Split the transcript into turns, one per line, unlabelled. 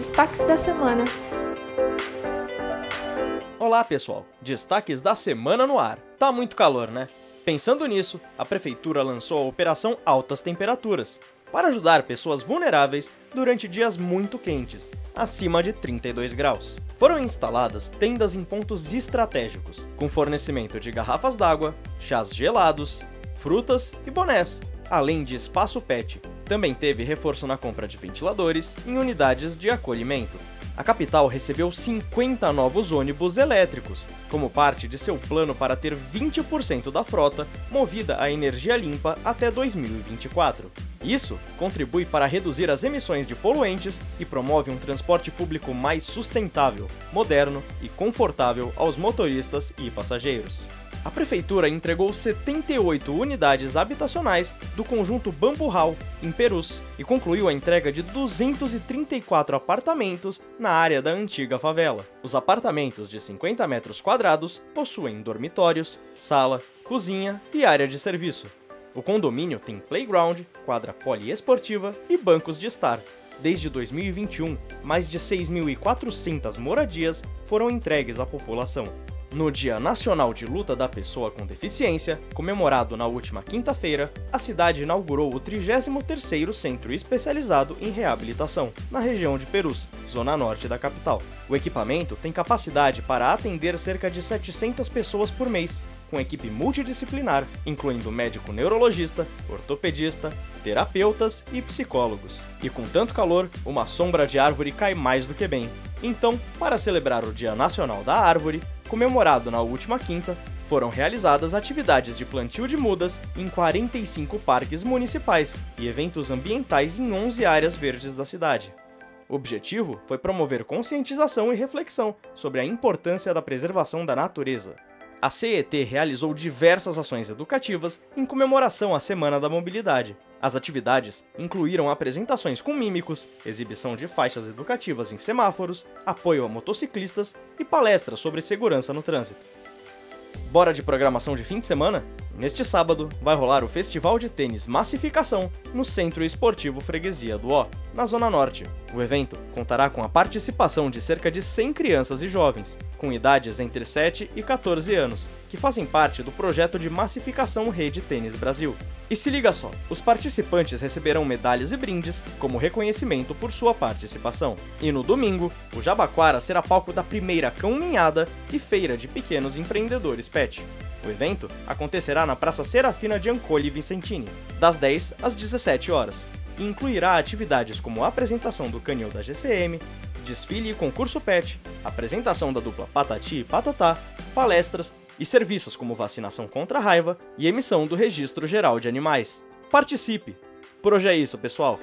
Destaques da semana.
Olá, pessoal. Destaques da semana no ar. Tá muito calor, né? Pensando nisso, a prefeitura lançou a operação Altas Temperaturas para ajudar pessoas vulneráveis durante dias muito quentes, acima de 32 graus. Foram instaladas tendas em pontos estratégicos, com fornecimento de garrafas d'água, chás gelados, frutas e bonés, além de espaço PET. Também teve reforço na compra de ventiladores em unidades de acolhimento. A capital recebeu 50 novos ônibus elétricos, como parte de seu plano para ter 20% da frota movida a energia limpa até 2024. Isso contribui para reduzir as emissões de poluentes e promove um transporte público mais sustentável, moderno e confortável aos motoristas e passageiros. A prefeitura entregou 78 unidades habitacionais do conjunto Bambu Hall, em Perus, e concluiu a entrega de 234 apartamentos na área da antiga favela. Os apartamentos de 50 metros quadrados possuem dormitórios, sala, cozinha e área de serviço. O condomínio tem playground, quadra poliesportiva e bancos de estar. Desde 2021, mais de 6.400 moradias foram entregues à população. No Dia Nacional de Luta da Pessoa com Deficiência, comemorado na última quinta-feira, a cidade inaugurou o 33º Centro Especializado em Reabilitação, na região de Perus, zona norte da capital. O equipamento tem capacidade para atender cerca de 700 pessoas por mês, com equipe multidisciplinar, incluindo médico neurologista, ortopedista, terapeutas e psicólogos. E com tanto calor, uma sombra de árvore cai mais do que bem. Então, para celebrar o Dia Nacional da Árvore, comemorado na última quinta, foram realizadas atividades de plantio de mudas em 45 parques municipais e eventos ambientais em 11 áreas verdes da cidade. O objetivo foi promover conscientização e reflexão sobre a importância da preservação da natureza. A CET realizou diversas ações educativas em comemoração à Semana da Mobilidade. As atividades incluíram apresentações com mímicos, exibição de faixas educativas em semáforos, apoio a motociclistas e palestras sobre segurança no trânsito. Bora de programação de fim de semana? Neste sábado, vai rolar o Festival de Tênis Massificação no Centro Esportivo Freguesia do Ó, na Zona Norte. O evento contará com a participação de cerca de 100 crianças e jovens, com idades entre 7 e 14 anos, que fazem parte do projeto de massificação Rede Tênis Brasil. E se liga só, os participantes receberão medalhas e brindes como reconhecimento por sua participação. E no domingo, o Jabaquara será palco da primeira caminhada e feira de pequenos empreendedores pet. O evento acontecerá na Praça Serafina de Ancole Vicentini, das 10 às 17 horas, e incluirá atividades como a apresentação do canil da GCM, desfile e concurso PET, apresentação da dupla Patati e Patatá, palestras e serviços como vacinação contra a raiva e emissão do Registro Geral de Animais. Participe! Por hoje é isso, pessoal!